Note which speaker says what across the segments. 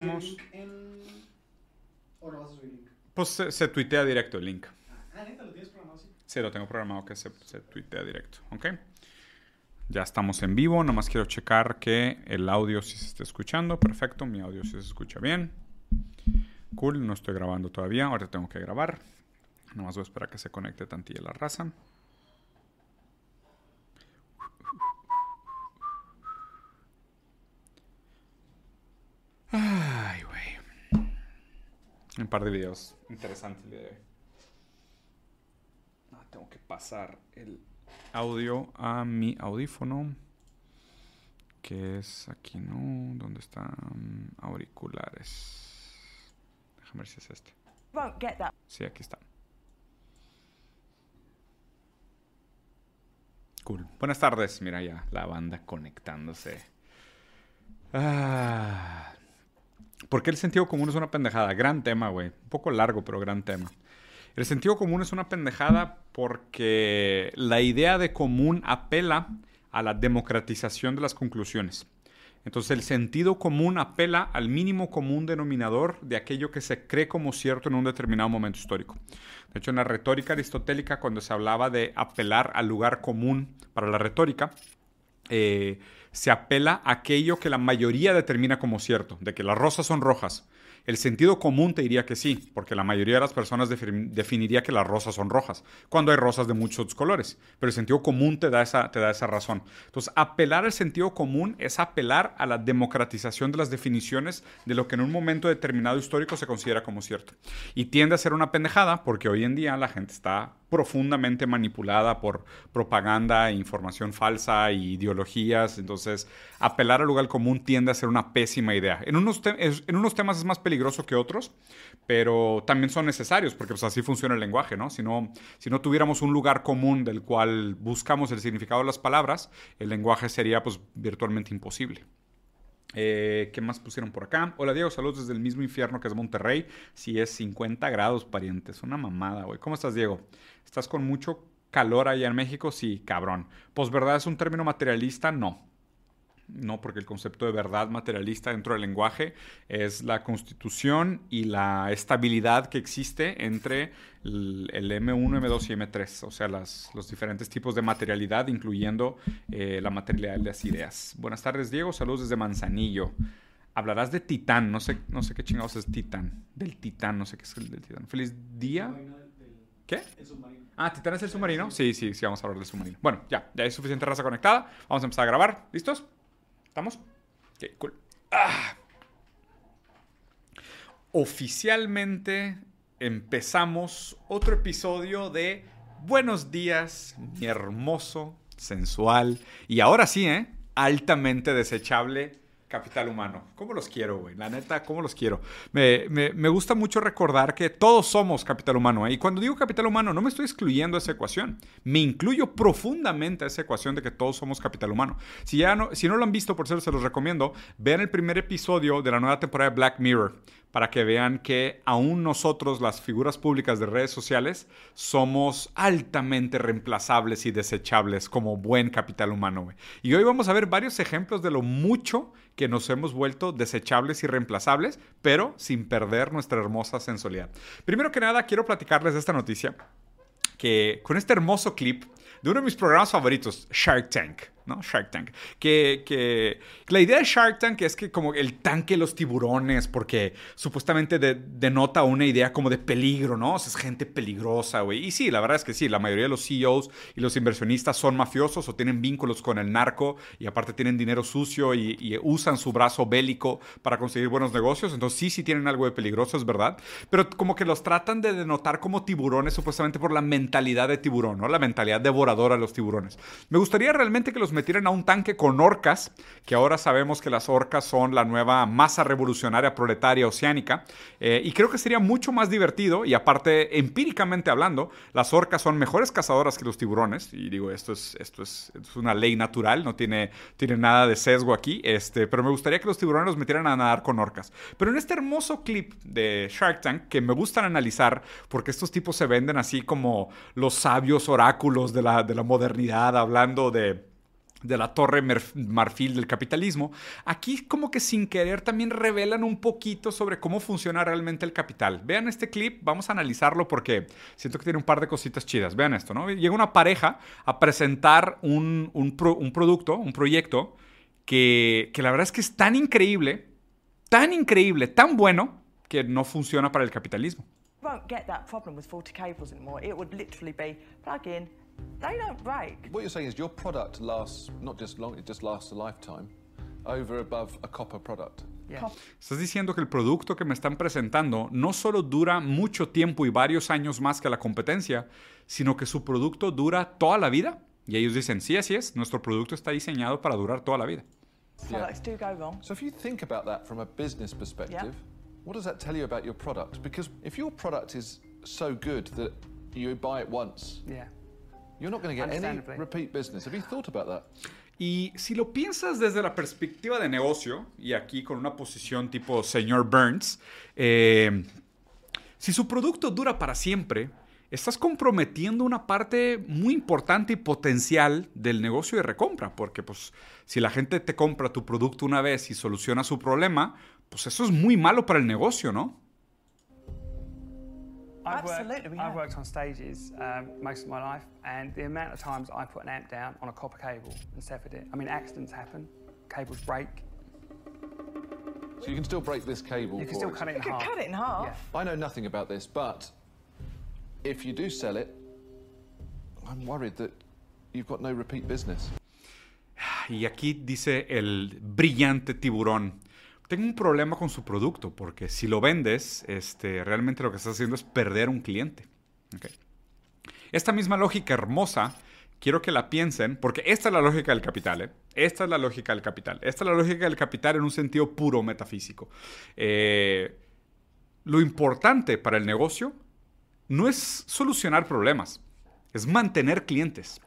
Speaker 1: link en... ¿O no vas a subir link?
Speaker 2: Pues se, se tuitea directo el link.
Speaker 1: Ah, neta, lo tienes programado así.
Speaker 2: Sí, lo tengo programado que se, se tuitea directo. ¿Ok? Ya estamos en vivo. Nomás quiero checar que el audio sí se está escuchando. Perfecto, mi audio sí se escucha bien. Cool, no estoy grabando todavía. Ahora tengo que grabar. Nomás voy a esperar que se conecte tantilla la raza. Güey. Un par de videos interesantes el día de hoy. Ah, tengo que pasar el audio a mi audífono. Que es aquí, ¿no? ¿Dónde están auriculares? Déjame ver si es este. Sí, aquí está. Cool. Buenas tardes. Mira ya la banda conectándose. Ah. ¿Por qué el sentido común es una pendejada? Gran tema, güey. Un poco largo, pero gran tema. El sentido común es una pendejada porque la idea de común apela a la democratización de las conclusiones. Entonces el sentido común apela al mínimo común denominador de aquello que se cree como cierto en un determinado momento histórico. De hecho, en la retórica aristotélica, cuando se hablaba de apelar al lugar común para la retórica, eh, se apela a aquello que la mayoría determina como cierto, de que las rosas son rojas. El sentido común te diría que sí, porque la mayoría de las personas defi- definiría que las rosas son rojas, cuando hay rosas de muchos colores. Pero el sentido común te da, esa, te da esa razón. Entonces, apelar al sentido común es apelar a la democratización de las definiciones de lo que en un momento determinado histórico se considera como cierto. Y tiende a ser una pendejada, porque hoy en día la gente está profundamente manipulada por propaganda, e información falsa e ideologías. Entonces, apelar al lugar común tiende a ser una pésima idea. En unos, en unos temas es más peligroso que otros, pero también son necesarios, porque pues, así funciona el lenguaje, ¿no? Si, ¿no? si no tuviéramos un lugar común del cual buscamos el significado de las palabras, el lenguaje sería pues virtualmente imposible. Eh, ¿Qué más pusieron por acá? Hola Diego, saludos desde el mismo infierno que es Monterrey. Si es 50 grados, parientes. Una mamada, güey. ¿Cómo estás, Diego? ¿Estás con mucho calor allá en México? Sí, cabrón. ¿Posverdad es un término materialista? No. No, porque el concepto de verdad materialista dentro del lenguaje es la constitución y la estabilidad que existe entre el, el M1, M2 y M3, o sea, las- los diferentes tipos de materialidad, incluyendo eh, la materialidad de las ideas. Buenas tardes, Diego. Saludos desde Manzanillo. Hablarás de Titán, no sé, no sé qué chingados es Titán. Del Titán, no sé qué es el del Titán. Feliz día. ¿Qué?
Speaker 1: El submarino.
Speaker 2: Ah, Titán es el submarino. Sí, sí, sí, vamos a hablar del submarino. Bueno, ya, ya hay suficiente raza conectada. Vamos a empezar a grabar. ¿Listos? ¿Estamos? Ok, cool. Ah. Oficialmente empezamos otro episodio de Buenos días, mi hermoso, sensual y ahora sí, ¿eh? Altamente desechable capital humano. ¿Cómo los quiero, güey? La neta, ¿cómo los quiero? Me, me- gusta mucho recordar que todos somos capital humano. ¿eh? Y cuando digo capital humano, no me estoy excluyendo a esa ecuación. Me incluyo profundamente a esa ecuación de que todos somos capital humano. Si, ya no, si no lo han visto, por cierto, se los recomiendo. Vean el primer episodio de la nueva temporada de Black Mirror para que vean que aún nosotros, las figuras públicas de redes sociales, somos altamente reemplazables y desechables como buen capital humano. Y hoy vamos a ver varios ejemplos de lo mucho que nos hemos vuelto desechables y reemplazables, pero sin perder nuestra hermosa sensualidad. Primero que nada, quiero platicarles esta noticia que con este hermoso clip de uno de mis programas favoritos, Shark Tank, ¿no? Shark Tank. Que, que la idea de Shark Tank es que como el tanque los tiburones, porque supuestamente de- denota una idea como de peligro, ¿no? Es gente peligrosa, güey. Y sí, la verdad es que sí, la mayoría de los CEOs y los inversionistas son mafiosos o tienen vínculos con el narco y aparte tienen dinero sucio y, y usan su brazo bélico para conseguir buenos negocios. Entonces sí, sí tienen algo de peligroso, es verdad. Pero como que los tratan de denotar como tiburones supuestamente por la mentalidad de tiburón, ¿no? La mentalidad devoradora de los tiburones. Me gustaría realmente que los metieran a un tanque con orcas, que ahora sabemos que las orcas son la nueva masa revolucionaria proletaria oceánica. eh, y creo que sería mucho más divertido. Y aparte, empíricamente hablando, las orcas son mejores cazadoras que los tiburones. Y digo, esto es, esto es, es una ley natural, no tiene, tiene nada de sesgo aquí. Este, pero me gustaría que los tiburones los metieran a nadar con orcas. Pero en este hermoso clip de Shark Tank, que me gustan analizar, porque estos tipos se venden así como los sabios oráculos de la, de la modernidad, hablando de de la torre marfil del capitalismo, aquí como que sin querer también revelan un poquito sobre cómo funciona realmente el capital. Vean este clip, vamos a analizarlo porque siento que tiene un par de cositas chidas. Vean esto, ¿no? Llega una pareja a presentar un, un, un producto, un proyecto, que, que la verdad es que es tan increíble, tan increíble, tan bueno, que no funciona para el capitalismo.
Speaker 3: won't get that problem with faulty cables anymore. It would literally be plug in, they don't break.
Speaker 4: What you're saying is your product lasts not just long, it just lasts a lifetime over above a copper product.
Speaker 3: Yeah.
Speaker 2: Estás diciendo que el producto que me están presentando no solo dura mucho tiempo y varios años más que la competencia, sino que su producto dura toda la vida. Y ellos dicen, sí, así es, nuestro producto está diseñado para durar toda la vida.
Speaker 3: Products do go wrong.
Speaker 4: So if you think about that from a business perspective, what does that tell you about your product? Because if your product is so good that you buy it once,
Speaker 5: Yeah.
Speaker 2: Y si lo piensas desde la perspectiva de negocio, y aquí con una posición tipo señor Burns, eh, si su producto dura para siempre, estás comprometiendo una parte muy importante y potencial del negocio de recompra, porque pues si la gente te compra tu producto una vez y soluciona su problema, pues eso es muy malo para el negocio, ¿no?
Speaker 5: I've
Speaker 3: Absolutely,
Speaker 5: worked,
Speaker 3: we
Speaker 5: I've worked on stages um, most of my life, and the amount of times I put an amp down on a copper cable and severed it. I mean, accidents happen, cables break.
Speaker 4: So you can still break this cable.
Speaker 5: You can still
Speaker 4: ex-
Speaker 5: cut it
Speaker 3: You
Speaker 5: in
Speaker 3: could
Speaker 5: half.
Speaker 3: cut it in half.
Speaker 5: Yeah.
Speaker 4: I know nothing about this, but if you do sell it, I'm worried that you've got no repeat business.
Speaker 2: Y aquí dice el brillante tiburón. Tengo un problema con su producto porque si lo vendes, este, realmente lo que estás haciendo es perder un cliente. Esta misma lógica hermosa, quiero que la piensen, porque esta es la lógica del capital. ¿eh? Esta es la lógica del capital. Esta es la lógica del capital en un sentido puro metafísico. Eh, lo importante para el negocio no es solucionar problemas, es mantener clientes,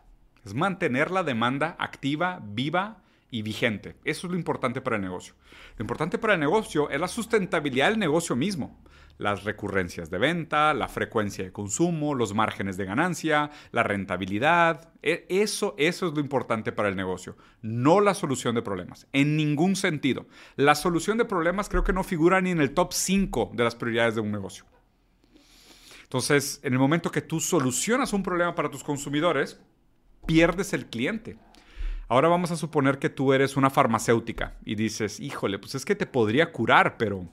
Speaker 2: es mantener la demanda activa, viva y vigente. Eso es lo importante para el negocio. Lo importante para el negocio es la sustentabilidad del negocio mismo. Las recurrencias de venta, la frecuencia de consumo, los márgenes de ganancia, la rentabilidad. E- Eso, eso es lo importante para el negocio, no la solución de problemas. En ningún sentido. La solución de problemas creo que no figura ni en el top 5 de las prioridades de un negocio. Entonces, en el momento que tú solucionas un problema para tus consumidores, pierdes el cliente. Ahora vamos a suponer que tú eres una farmacéutica y dices, híjole, pues es que te podría curar, pero,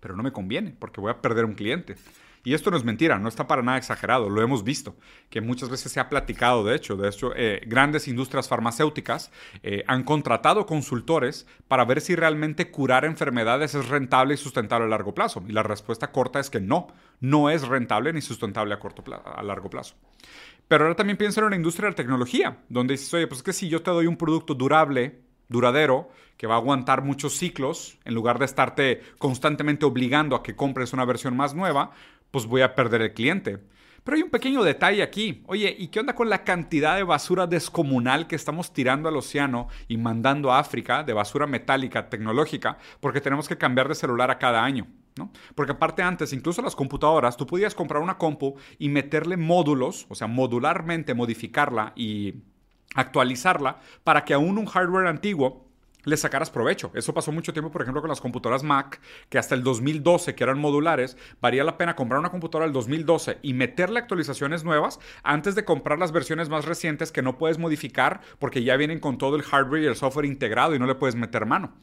Speaker 2: pero no me conviene porque voy a perder un cliente. Y esto no es mentira, no está para nada exagerado, lo hemos visto, que muchas veces se ha platicado, de hecho, de hecho, eh, grandes industrias farmacéuticas eh, han contratado consultores para ver si realmente curar enfermedades es rentable y sustentable a largo plazo. Y la respuesta corta es que no, no es rentable ni sustentable a, corto a largo plazo. Pero ahora también pienso en la industria de la tecnología, donde dices, oye, pues es que si yo te doy un producto durable, duradero, que va a aguantar muchos ciclos, en lugar de estarte constantemente obligando a que compres una versión más nueva, pues voy a perder el cliente. Pero hay un pequeño detalle aquí. Oye, ¿y qué onda con la cantidad de basura descomunal que estamos tirando al océano y mandando a África de basura metálica tecnológica? Porque tenemos que cambiar de celular a cada año. Porque aparte antes, incluso las computadoras, tú podías comprar una compu y meterle módulos, o sea, modularmente modificarla y actualizarla para que aún un hardware antiguo le sacaras provecho. Eso pasó mucho tiempo, por ejemplo, con las computadoras Mac, que hasta el 2012, que eran modulares, valía la pena comprar una computadora del 2012 y meterle actualizaciones nuevas antes de comprar las versiones más recientes que no puedes modificar porque ya vienen con todo el hardware y el software integrado y no le puedes meter mano.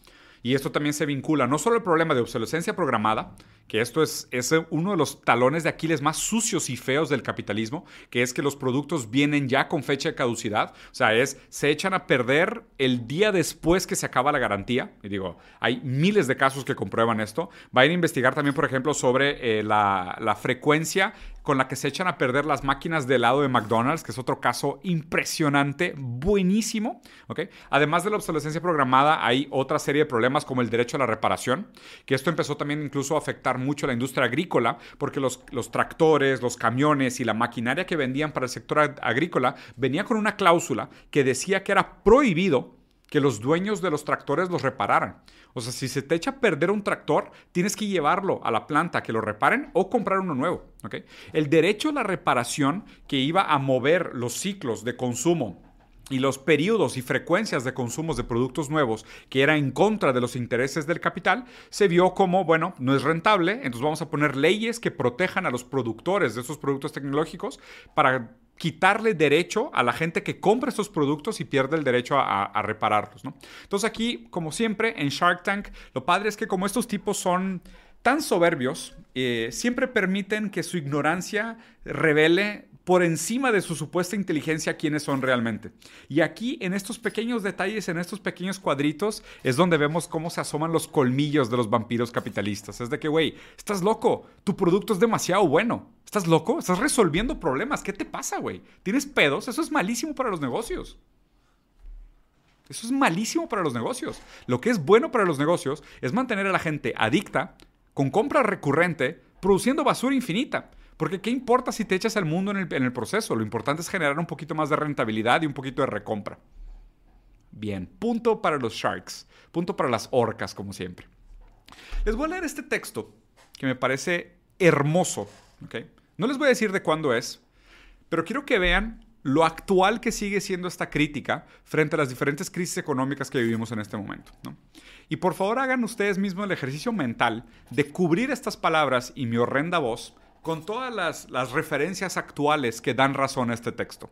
Speaker 2: Y esto también se vincula no solo al problema de obsolescencia programada, que esto es, es uno de los talones de Aquiles más sucios y feos del capitalismo, que es que los productos vienen ya con fecha de caducidad, o sea, es se echan a perder el día después que se acaba la garantía. Y digo, hay miles de casos que comprueban esto. Vayan a investigar también, por ejemplo, sobre eh, la, la frecuencia con la que se echan a perder las máquinas de helado de McDonald's, que es otro caso impresionante, buenísimo. ¿ok? Además de la obsolescencia programada, hay otra serie de problemas como el derecho a la reparación, que esto empezó también incluso a afectar mucho la industria agrícola, porque los, tractores, los camiones y la maquinaria que vendían para el sector ag- agrícola venía con una cláusula que decía que era prohibido que los dueños de los tractores los repararan. O sea, si se te echa a perder un tractor, tienes que llevarlo a la planta que lo reparen o comprar uno nuevo. ¿ok? El derecho a la reparación que iba a mover los ciclos de consumo y los periodos y frecuencias de consumos de productos nuevos que era en contra de los intereses del capital, se vio como, bueno, no es rentable, entonces vamos a poner leyes que protejan a los productores de esos productos tecnológicos para quitarle derecho a la gente que compra estos productos y pierde el derecho a, repararlos. ¿no? Entonces aquí, como siempre, en Shark Tank, lo padre es que como estos tipos son tan soberbios, eh, siempre permiten que su ignorancia revele por encima de su supuesta inteligencia quiénes son realmente. Y aquí, en estos pequeños detalles, en estos pequeños cuadritos, es donde vemos cómo se asoman los colmillos de los vampiros capitalistas. Es de que, güey, estás loco, tu producto es demasiado bueno. ¿Estás loco? Estás resolviendo problemas. ¿Qué te pasa, güey? ¿Tienes pedos? Eso es malísimo para los negocios. Eso es malísimo para los negocios. Lo que es bueno para los negocios es mantener a la gente adicta, con compra recurrente, produciendo basura infinita. Porque ¿qué importa si te echas al mundo en el, proceso? Lo importante es generar un poquito más de rentabilidad y un poquito de recompra. Bien, punto para los sharks, punto para las orcas, como siempre. Les voy a leer este texto que me parece hermoso. No les voy a decir de cuándo es, pero quiero que vean lo actual que sigue siendo esta crítica frente a las diferentes crisis económicas que vivimos en este momento. Y por favor hagan ustedes mismos el ejercicio mental de cubrir estas palabras y mi horrenda voz con todas las, las, referencias actuales que dan razón a este texto.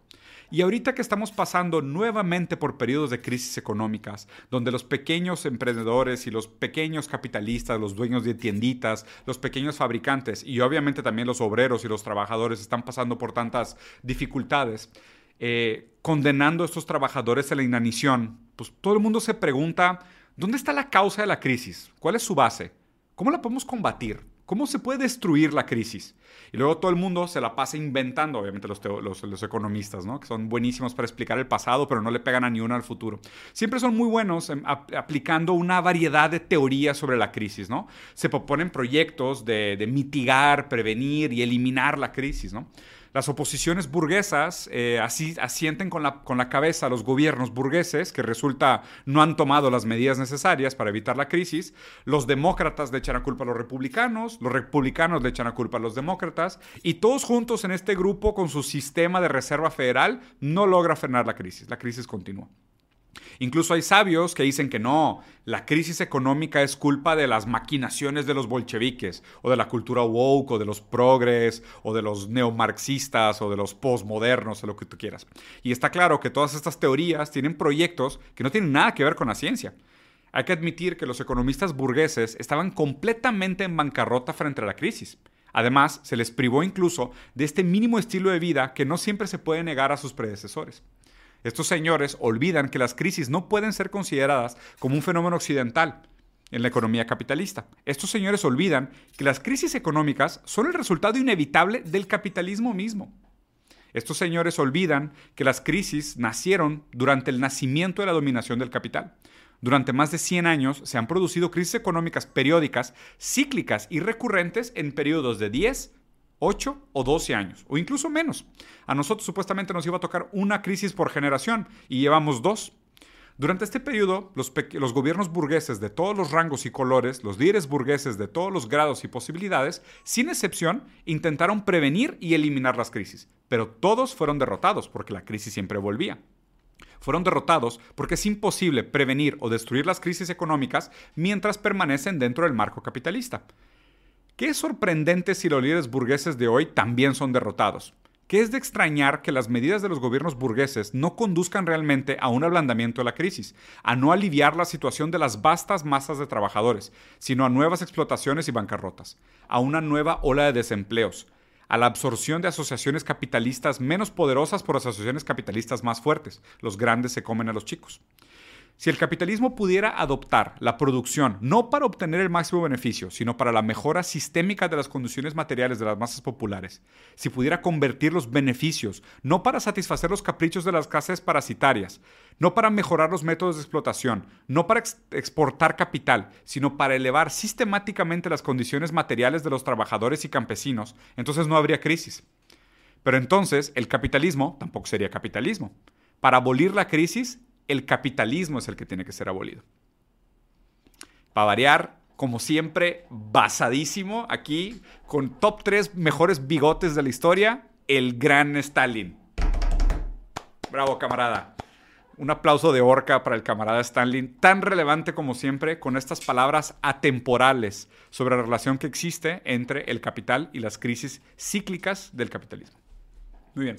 Speaker 2: Y ahorita que estamos pasando nuevamente por periodos de crisis económicas, donde los pequeños emprendedores y los pequeños capitalistas, los dueños de tienditas, los pequeños fabricantes y obviamente también los obreros y los trabajadores están pasando por tantas dificultades, eh, condenando a estos trabajadores a la inanición, pues todo el mundo se pregunta, ¿dónde está la causa de la crisis? ¿Cuál es su base? ¿Cómo la podemos combatir? ¿Cómo se puede destruir la crisis? Y luego todo el mundo se la pasa inventando, obviamente los, los, economistas, ¿no? que son buenísimos para explicar el pasado, pero no le pegan a ni al futuro. Siempre son muy buenos aplicando una variedad de teorías sobre la crisis. ¿no? Se proponen proyectos de, de mitigar, prevenir y eliminar la crisis. ¿no? Las oposiciones burguesas eh, asienten con la, la cabeza a los gobiernos burgueses, que resulta no han tomado las medidas necesarias para evitar la crisis. Los demócratas le echan a culpa a los republicanos, los republicanos le echan a culpa a los demócratas, y todos juntos en este grupo, con su sistema de reserva federal, no logra frenar la crisis. La crisis continúa. Incluso hay sabios que dicen que no, la crisis económica es culpa de las maquinaciones de los bolcheviques, o de la cultura woke, o de los progres, o de los neomarxistas, o de los postmodernos, o lo que tú quieras. Y está claro que todas estas teorías tienen proyectos que no tienen nada que ver con la ciencia. Hay que admitir que los economistas burgueses estaban completamente en bancarrota frente a la crisis. Además, se les privó incluso de este mínimo estilo de vida que no siempre se puede negar a sus predecesores. Estos señores olvidan que las crisis no pueden ser consideradas como un fenómeno occidental en la economía capitalista. Estos señores olvidan que las crisis económicas son el resultado inevitable del capitalismo mismo. Estos señores olvidan que las crisis nacieron durante el nacimiento de la dominación del capital. Durante más de 100 años se han producido crisis económicas periódicas, cíclicas y recurrentes en periodos de 10, 8 o 12 años, o incluso menos. A nosotros supuestamente nos iba a tocar una crisis por generación y llevamos dos. Durante este periodo, los, los, gobiernos burgueses de todos los rangos y colores, los líderes burgueses de todos los grados y posibilidades, sin excepción, intentaron prevenir y eliminar las crisis, pero todos fueron derrotados porque la crisis siempre volvía. Fueron derrotados porque es imposible prevenir o destruir las crisis económicas mientras permanecen dentro del marco capitalista. ¿Qué es sorprendente si los líderes burgueses de hoy también son derrotados? ¿Qué es de extrañar que las medidas de los gobiernos burgueses no conduzcan realmente a un ablandamiento de la crisis, a no aliviar la situación de las vastas masas de trabajadores, sino a nuevas explotaciones y bancarrotas, a una nueva ola de desempleos, a la absorción de asociaciones capitalistas menos poderosas por asociaciones capitalistas más fuertes? Los grandes se comen a los chicos. Si el capitalismo pudiera adoptar la producción no para obtener el máximo beneficio, sino para la mejora sistémica de las condiciones materiales de las masas populares, si pudiera convertir los beneficios no para satisfacer los caprichos de las casas parasitarias, no para mejorar los métodos de explotación, no para exportar capital, sino para elevar sistemáticamente las condiciones materiales de los trabajadores y campesinos, entonces no habría crisis. Pero entonces el capitalismo tampoco sería capitalismo. Para abolir la crisis el capitalismo es el que tiene que ser abolido. Para variar, como siempre, basadísimo aquí, con top 3 mejores bigotes de la historia, el gran Stalin. Bravo, camarada. Un aplauso de orca para el camarada Stanley, tan relevante como siempre, con estas palabras atemporales sobre la relación que existe entre el capital y las crisis cíclicas del capitalismo. Muy bien.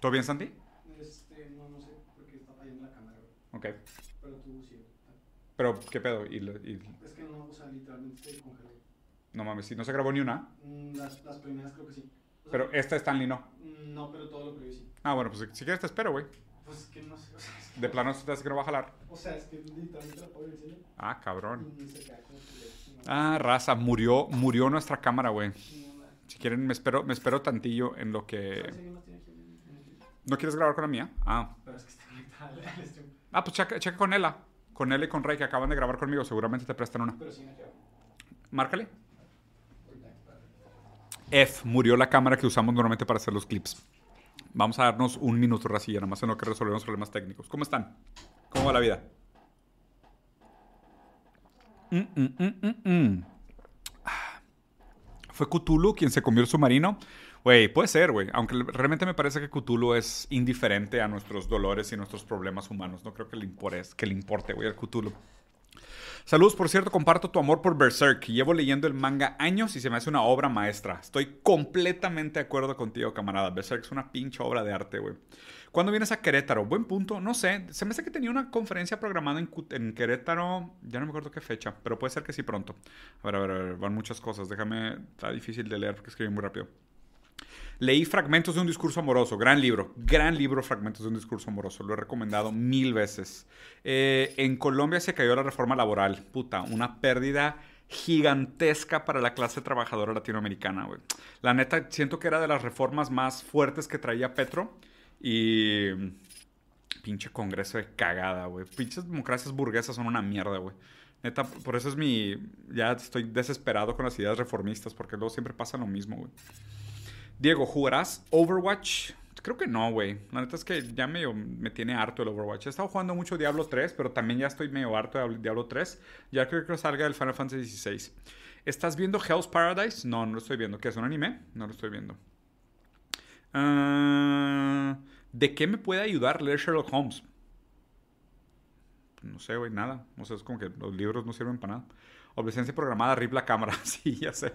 Speaker 2: ¿Todo bien, Santi?
Speaker 1: Este, no, no sé, porque está fallando la cámara, güey.
Speaker 2: Ok.
Speaker 1: Pero tú sí.
Speaker 2: Pero, ¿qué pedo? Y, y-
Speaker 1: Es que no, o sea, literalmente se congeló.
Speaker 2: no mames, si no se grabó ni una.
Speaker 1: Mm, Las, las primeras creo que sí. O sea,
Speaker 2: Pero esta Stanley no.
Speaker 1: mm, No, pero todo lo previo sí.
Speaker 2: Ah, bueno, pues si, quieres te espero, güey.
Speaker 1: Pues es que no sé, o sea, es que,
Speaker 2: De plano hace que no va a jalar.
Speaker 1: o sea, es que literalmente la puedo enseñar
Speaker 2: Ah, cabrón.
Speaker 1: y se queda como que no,
Speaker 2: Ah, raza, murió, murió nuestra cámara, güey.
Speaker 1: no.
Speaker 2: Si quieren, me espero, me espero tantillo en lo que...
Speaker 1: ¿Sabes si más tiene aquí en- en el-
Speaker 2: ¿No quieres grabar con la mía? Ah.
Speaker 1: Pero es que está conectada al.
Speaker 2: Ah, pues checa, checa con Ella. Con Ella y con Ray que acaban de grabar conmigo. Seguramente te prestan una.
Speaker 1: Pero sí me quedo.
Speaker 2: Márcale. F, murió la cámara que usamos normalmente para hacer los clips. Vamos a darnos un minuto, Racilla, nada más en lo que resolvemos problemas técnicos. ¿Cómo están? ¿Cómo va la vida? Mm, mm, mm, mm, mm. ¿Fue Cthulhu quien se comió el submarino? Güey, puede ser, güey. Aunque realmente me parece que Cthulhu es indiferente a nuestros dolores y nuestros problemas humanos. No creo que le, impores- que le importe, güey, al Cthulhu. Saludos, por cierto, comparto tu amor por Berserk. Llevo leyendo el manga años y se me hace una obra maestra. Estoy completamente de acuerdo contigo, camarada. Berserk es una pinche obra de arte, güey. ¿Cuándo vienes a Querétaro? Buen punto, no sé. Se me hace que tenía una conferencia programada en, en Querétaro. Ya no me acuerdo qué fecha, pero puede ser que sí pronto. A ver, a ver, a ver, van muchas cosas. Déjame, está difícil de leer porque escribí muy rápido. Leí Fragmentos de un discurso amoroso, gran libro, gran libro Fragmentos de un discurso amoroso, lo he recomendado mil veces. Eh, en Colombia se cayó la reforma laboral, puta, una pérdida gigantesca para la clase trabajadora latinoamericana, güey. La neta, siento que era de las reformas más fuertes que traía Petro y... Pinche congreso de cagada, güey. Pinches democracias burguesas son una mierda, güey. Neta, por eso es mi... Ya estoy desesperado con las ideas reformistas, porque luego siempre pasa lo mismo, güey. Diego, ¿jugarás Overwatch? Creo que no, güey. La neta es que ya medio me tiene harto el Overwatch. He estado jugando mucho Diablo 3, pero también ya estoy medio harto de Diablo 3. Ya creo que salga el Final Fantasy XVI. ¿Estás viendo Hell's Paradise? No, no lo estoy viendo. ¿Qué es un anime? No lo estoy viendo. Ah, ¿De qué me puede ayudar leer Sherlock Holmes? No sé, güey, nada. O sea, es como que los libros no sirven para nada. Obsolescencia programada, rip la cámara. Sí, ya sé.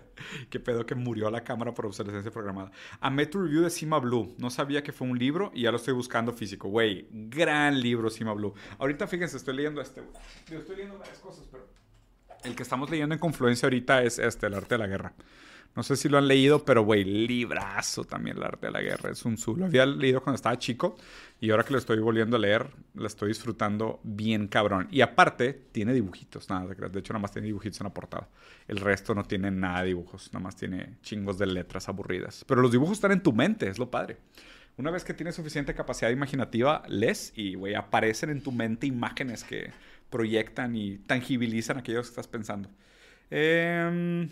Speaker 2: Qué pedo que murió la cámara por obsolescencia programada. Amé tu review de Cima Blue. No sabía que fue un libro y ya lo estoy buscando físico. Güey, gran libro Cima Blue. Ahorita fíjense, estoy leyendo este. Digo, estoy leyendo varias cosas, pero el que estamos leyendo en Confluencia ahorita es este, El arte de la guerra. No sé si lo han leído, pero güey, librazo también el arte de la guerra. Es un su. Lo había leído cuando estaba chico y ahora que lo estoy volviendo a leer, lo estoy disfrutando bien cabrón. Y aparte, tiene dibujitos, nada, de hecho nada más tiene dibujitos en la portada. El resto no tiene nada de dibujos, nada más tiene chingos de letras aburridas. Pero los dibujos están en tu mente, es lo padre. Una vez que tienes suficiente capacidad imaginativa, lees y, güey, aparecen en tu mente imágenes que proyectan y tangibilizan aquello que estás pensando. Eh...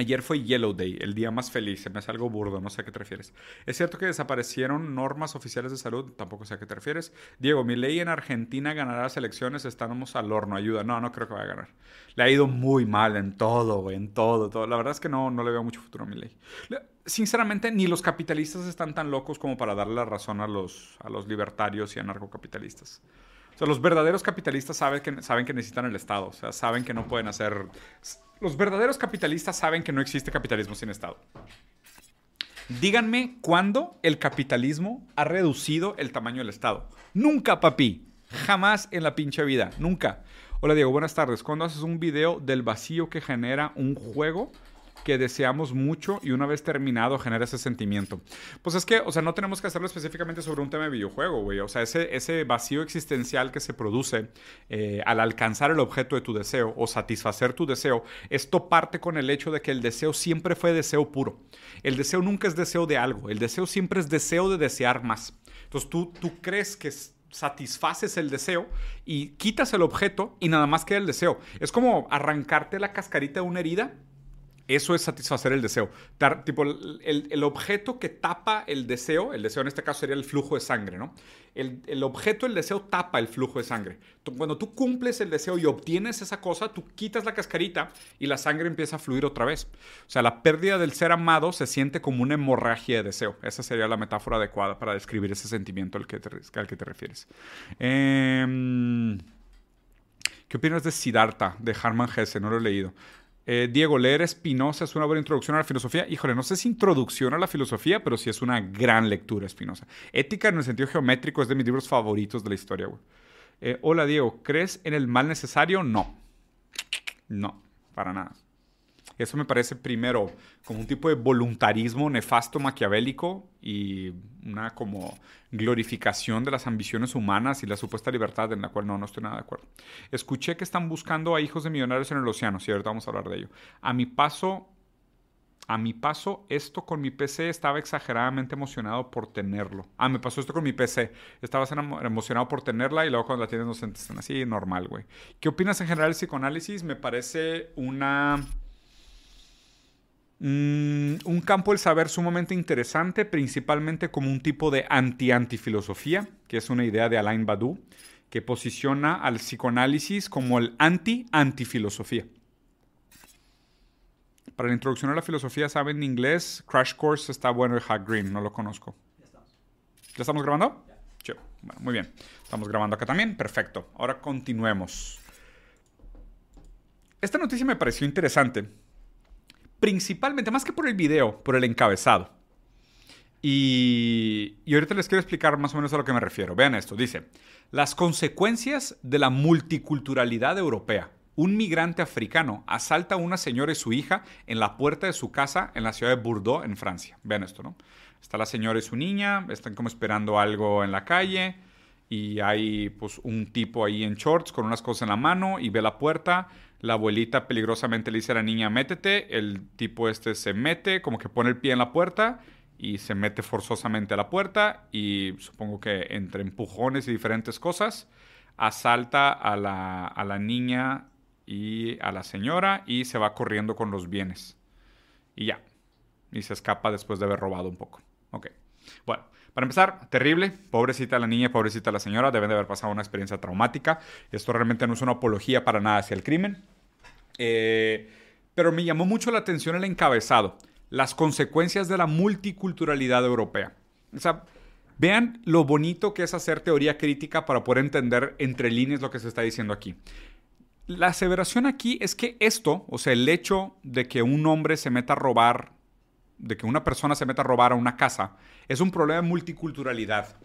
Speaker 2: Ayer fue Yellow Day, el día más feliz. Se me hace algo burdo, no sé a qué te refieres. ¿Es cierto que desaparecieron normas oficiales de salud? Tampoco sé a qué te refieres. Diego, mi ley en Argentina ganará las elecciones. Estamos al horno, ayuda. No, no creo que vaya a ganar. Le ha ido muy mal en todo, güey, en todo, todo. La verdad es que no, no le veo mucho futuro a mi ley. Sinceramente, ni los capitalistas están tan locos como para darle la razón a los, a los libertarios y anarcocapitalistas. Sea, los verdaderos capitalistas saben que, saben que necesitan el Estado. O sea, saben que no pueden hacer... Los verdaderos capitalistas saben que no existe capitalismo sin Estado. Díganme cuándo el capitalismo ha reducido el tamaño del Estado. Nunca, papi. Jamás en la pinche vida. Nunca. Hola Diego, buenas tardes. ¿Cuándo haces un video del vacío que genera un juego que deseamos mucho y una vez terminado genera ese sentimiento. Pues es que, o sea, no tenemos que hacerlo específicamente sobre un tema de videojuego, güey. O sea, ese, ese vacío existencial que se produce eh, al alcanzar el objeto de tu deseo o satisfacer tu deseo, esto parte con el hecho de que el deseo siempre fue deseo puro. El deseo nunca es deseo de algo, el deseo siempre es deseo de desear más. Entonces tú, tú crees que satisfaces el deseo y quitas el objeto y nada más queda el deseo. Es como arrancarte la cascarita de una herida Eso es satisfacer el deseo. Tipo, el, el objeto que tapa el deseo, el deseo en este caso sería el flujo de sangre, ¿no? El, el objeto, el deseo, tapa el flujo de sangre. Cuando tú cumples el deseo y obtienes esa cosa, tú quitas la cascarita y la sangre empieza a fluir otra vez. O sea, la pérdida del ser amado se siente como una hemorragia de deseo. Esa sería la metáfora adecuada para describir ese sentimiento al que te, al que te refieres. Em, ¿Qué opinas de Siddhartha, de Harman Hesse? No lo he leído. Eh, Diego, leer Spinoza es una buena introducción a la filosofía. Híjole, no sé si introducción a la filosofía, pero sí es una gran lectura Spinoza. Ética en el sentido geométrico es de mis libros favoritos de la historia. Eh, hola, Diego, ¿crees en el mal necesario? No. No, para nada. Eso me parece primero como un tipo de voluntarismo nefasto maquiavélico y una como glorificación de las ambiciones humanas y la supuesta libertad en la cual no, no estoy nada de acuerdo. Escuché que están buscando a hijos de millonarios en el océano, sí, ahorita vamos a hablar de ello. A mi paso, a mi paso, esto con mi PC estaba exageradamente emocionado por tenerlo. Ah, me pasó esto con mi PC. Estaba emo- emocionado por tenerla y luego cuando la tienes no se así, normal, güey. ¿Qué opinas en general del psicoanálisis? Me parece una... Mm, un campo del saber sumamente interesante, principalmente como un tipo de anti-antifilosofía, que es una idea de Alain Badiou, que posiciona al psicoanálisis como el anti-antifilosofía. Para la introducción a la filosofía, ¿saben inglés? Crash Course está bueno de Hack Green, no lo conozco. ¿Ya estamos grabando? Sí. Bueno, muy bien. Estamos grabando acá también. Perfecto. Ahora continuemos. Esta noticia me pareció interesante principalmente, más que por el video, por el encabezado. Y, y ahorita les quiero explicar más o menos a lo que me refiero. Vean esto, dice, las consecuencias de la multiculturalidad europea. Un migrante africano asalta a una señora y su hija en la puerta de su casa en la ciudad de Bordeaux, en Francia. Vean esto, ¿no? Está la señora y su niña, están como esperando algo en la calle y hay pues un tipo ahí en shorts con unas cosas en la mano y ve la puerta. La abuelita peligrosamente le dice a la niña, métete. El tipo este se mete, como que pone el pie en la puerta y se mete forzosamente a la puerta y supongo que entre empujones y diferentes cosas asalta a la, a la niña y a la señora y se va corriendo con los bienes. Y ya. Y se escapa después de haber robado un poco. Ok. Bueno, para empezar, terrible. Pobrecita la niña, pobrecita la señora. Deben de haber pasado una experiencia traumática. Esto realmente no es una apología para nada hacia el crimen. Eh, pero me llamó mucho la atención el encabezado. Las consecuencias de la multiculturalidad europea. O sea, vean lo bonito que es hacer teoría crítica para poder entender entre líneas lo que se está diciendo aquí. La aseveración aquí es que esto, o sea, el hecho de que un hombre se meta a robar, de que una persona se meta a robar a una casa, es un problema de multiculturalidad.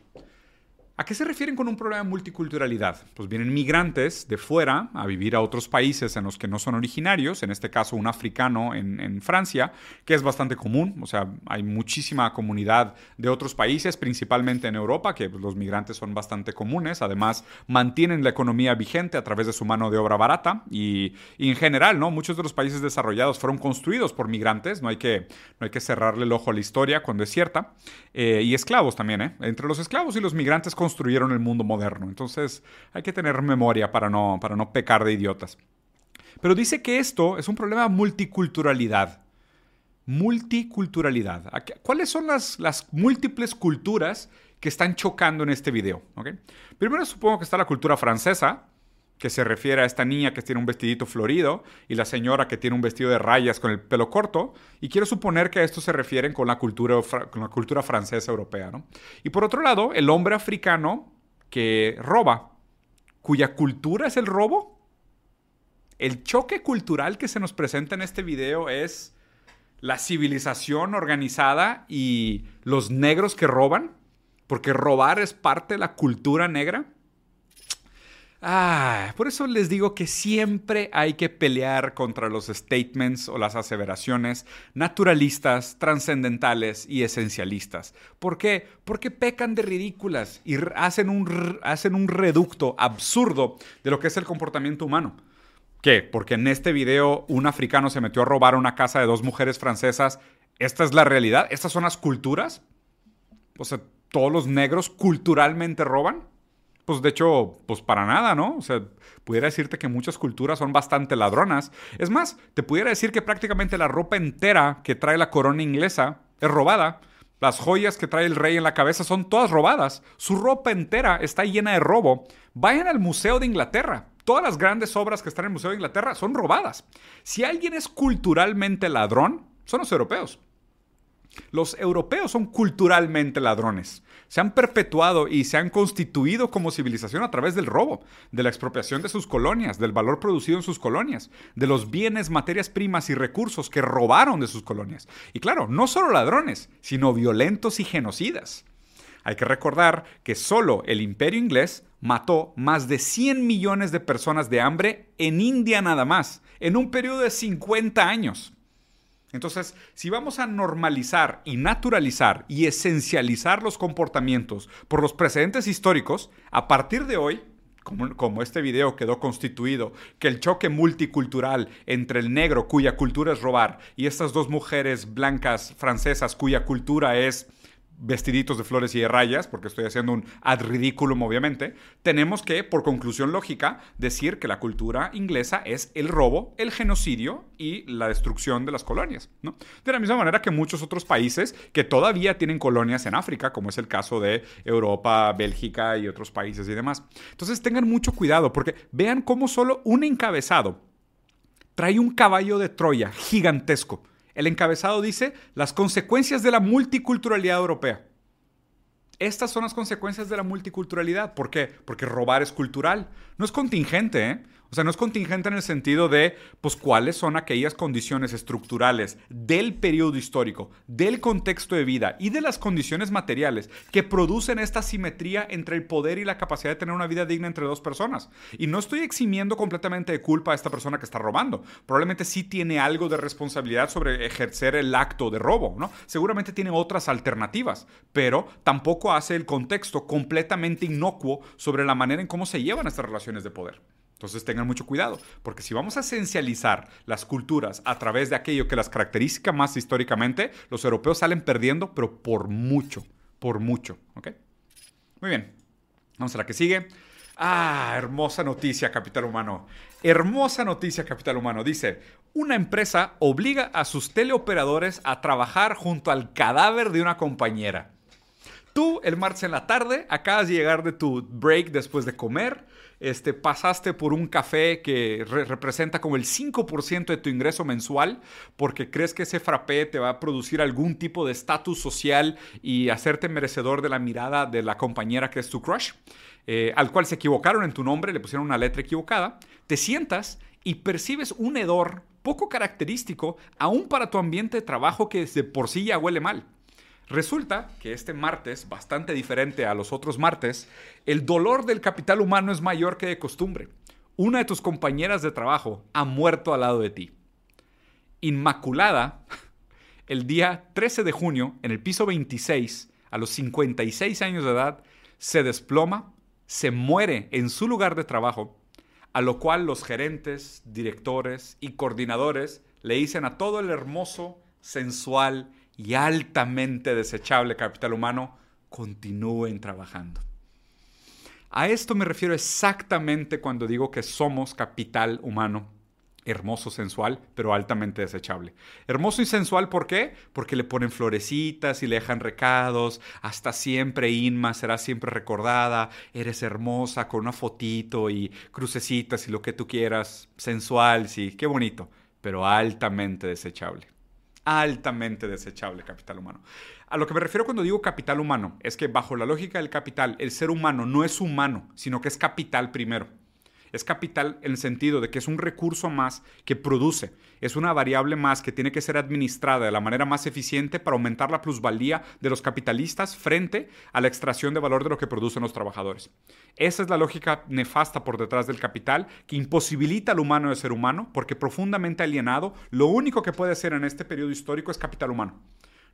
Speaker 2: ¿A qué se refieren con un problema de multiculturalidad? Pues vienen migrantes de fuera a vivir a otros países en los que no son originarios, en este caso un africano en, en, Francia, que es bastante común, o sea, hay muchísima comunidad de otros países, principalmente en Europa, que pues, los migrantes son bastante comunes, además mantienen la economía vigente a través de su mano de obra barata y, y en general, ¿no? Muchos de los países desarrollados fueron construidos por migrantes, no hay que, no hay que cerrarle el ojo a la historia cuando es cierta, eh, y esclavos también, ¿eh? Entre los esclavos y los migrantes construyeron el mundo moderno. Entonces hay que tener memoria para no, para no pecar de idiotas. Pero dice que esto es un problema de multiculturalidad. Multiculturalidad. ¿Cuáles son las, las múltiples culturas que están chocando en este video? Primero supongo que está la cultura francesa, que se refiere a esta niña que tiene un vestidito florido y la señora que tiene un vestido de rayas con el pelo corto. Y quiero suponer que a esto se refieren con la cultura, con la cultura francesa europea. ¿no? Y por otro lado, el hombre africano que roba, cuya cultura es el robo. El choque cultural que se nos presenta en este video es la civilización organizada y los negros que roban, porque robar es parte de la cultura negra. Ah, por eso les digo que siempre hay que pelear contra los statements o las aseveraciones naturalistas, trascendentales y esencialistas. ¿Por qué? Porque pecan de ridículas y hacen un, hacen un reducto absurdo de lo que es el comportamiento humano. ¿Qué? Porque en este video un africano se metió a robar una casa de dos mujeres francesas. ¿Esta es la realidad? ¿Estas son las culturas? O sea, ¿todos los negros culturalmente roban? Pues de hecho, pues para nada, ¿no? O sea, pudiera decirte que muchas culturas son bastante ladronas. Es más, te pudiera decir que prácticamente la ropa entera que trae la corona inglesa es robada. Las joyas que trae el rey en la cabeza son todas robadas. Su ropa entera está llena de robo. Vayan al Museo de Inglaterra. Todas las grandes obras que están en el Museo de Inglaterra son robadas. Si alguien es culturalmente ladrón, son los europeos. Los europeos son culturalmente ladrones. Se han perpetuado y se han constituido como civilización a través del robo, de la expropiación de sus colonias, del valor producido en sus colonias, de los bienes, materias primas y recursos que robaron de sus colonias. Y claro, no solo ladrones, sino violentos y genocidas. Hay que recordar que solo el imperio inglés mató más de 100 millones de personas de hambre en India nada más, en un periodo de 50 años. Entonces, si vamos a normalizar y naturalizar y esencializar los comportamientos por los precedentes históricos, a partir de hoy, como, este video quedó constituido, que el choque multicultural entre el negro, cuya cultura es robar, y estas dos mujeres blancas francesas, cuya cultura es vestiditos de flores y de rayas, porque estoy haciendo un ad ridiculum obviamente, tenemos que, por conclusión lógica, decir que la cultura inglesa es el robo, el genocidio y la destrucción de las colonias. De la misma manera que muchos otros países que todavía tienen colonias en África, como es el caso de Europa, Bélgica y otros países y demás. Entonces tengan mucho cuidado, porque vean cómo solo un encabezado trae un caballo de Troya gigantesco el encabezado dice las consecuencias de la multiculturalidad europea. Estas son las consecuencias de la multiculturalidad. ¿Por qué? Porque robar es cultural. No es contingente, ¿eh? O sea, no es contingente en el sentido de, pues, cuáles son aquellas condiciones estructurales del periodo histórico, del contexto de vida y de las condiciones materiales que producen esta simetría entre el poder y la capacidad de tener una vida digna entre dos personas. Y no estoy eximiendo completamente de culpa a esta persona que está robando. Probablemente sí tiene algo de responsabilidad sobre ejercer el acto de robo, ¿no? Seguramente tiene otras alternativas, pero tampoco hace el contexto completamente inocuo sobre la manera en cómo se llevan estas relaciones de poder. Entonces tengan mucho cuidado, porque si vamos a esencializar las culturas a través de aquello que las caracteriza más históricamente, los europeos salen perdiendo, pero por mucho, por mucho. ¿Ok? Muy bien. Vamos a la que sigue. Ah, hermosa noticia, capital humano. Hermosa noticia, capital humano. Dice, una empresa obliga a sus teleoperadores a trabajar junto al cadáver de una compañera. Tú, el martes en la tarde, acabas de llegar de tu break después de comer este, pasaste por un café que representa como el 5% de tu ingreso mensual porque crees que ese frappé te va a producir algún tipo de estatus social y hacerte merecedor de la mirada de la compañera que es tu crush, eh, al cual se equivocaron en tu nombre, le pusieron una letra equivocada, te sientas y percibes un hedor poco característico aún para tu ambiente de trabajo que de por sí ya huele mal. Resulta que este martes, bastante diferente a los otros martes, el dolor del capital humano es mayor que de costumbre. Una de tus compañeras de trabajo ha muerto al lado de ti. Inmaculada, el día 13 de junio, en el piso 26, a los 56 años de edad, se desploma, se muere en su lugar de trabajo, a lo cual los gerentes, directores y coordinadores le dicen a todo el hermoso, sensual y altamente desechable capital humano continúen trabajando. A esto me refiero exactamente cuando digo que somos capital humano. Hermoso, sensual, pero altamente desechable. Hermoso y sensual, ¿por qué? Porque le ponen florecitas y le dejan recados. Hasta siempre, Inma, será siempre recordada. Eres hermosa con una fotito y crucecitas y lo que tú quieras. Sensual, sí, qué bonito, pero altamente desechable altamente desechable capital humano. A lo que me refiero cuando digo capital humano es que bajo la lógica del capital, el ser humano no es humano, sino que es capital primero. Es capital en el sentido de que es un recurso más que produce, es una variable más que tiene que ser administrada de la manera más eficiente para aumentar la plusvalía de los capitalistas frente a la extracción de valor de lo que producen los trabajadores. Esa es la lógica nefasta por detrás del capital que imposibilita al humano de ser humano porque profundamente alienado, lo único que puede ser en este periodo histórico es capital humano.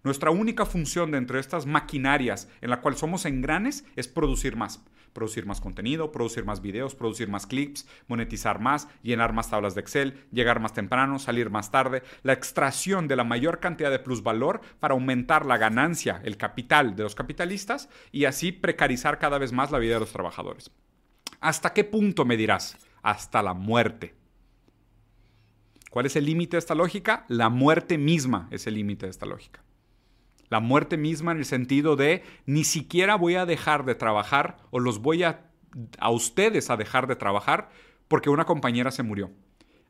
Speaker 2: Nuestra única función dentro de estas maquinarias en la cual somos engranes es producir más. Producir más contenido, producir más videos, producir más clips, monetizar más, llenar más tablas de Excel, llegar más temprano, salir más tarde. La extracción de la mayor cantidad de plusvalor para aumentar la ganancia, el capital de los capitalistas y así precarizar cada vez más la vida de los trabajadores. ¿Hasta qué punto me dirás? Hasta la muerte. ¿Cuál es el límite de esta lógica? La muerte misma es el límite de esta lógica. La muerte misma en el sentido de ni siquiera voy a dejar de trabajar o los voy a, a ustedes a dejar de trabajar porque una compañera se murió.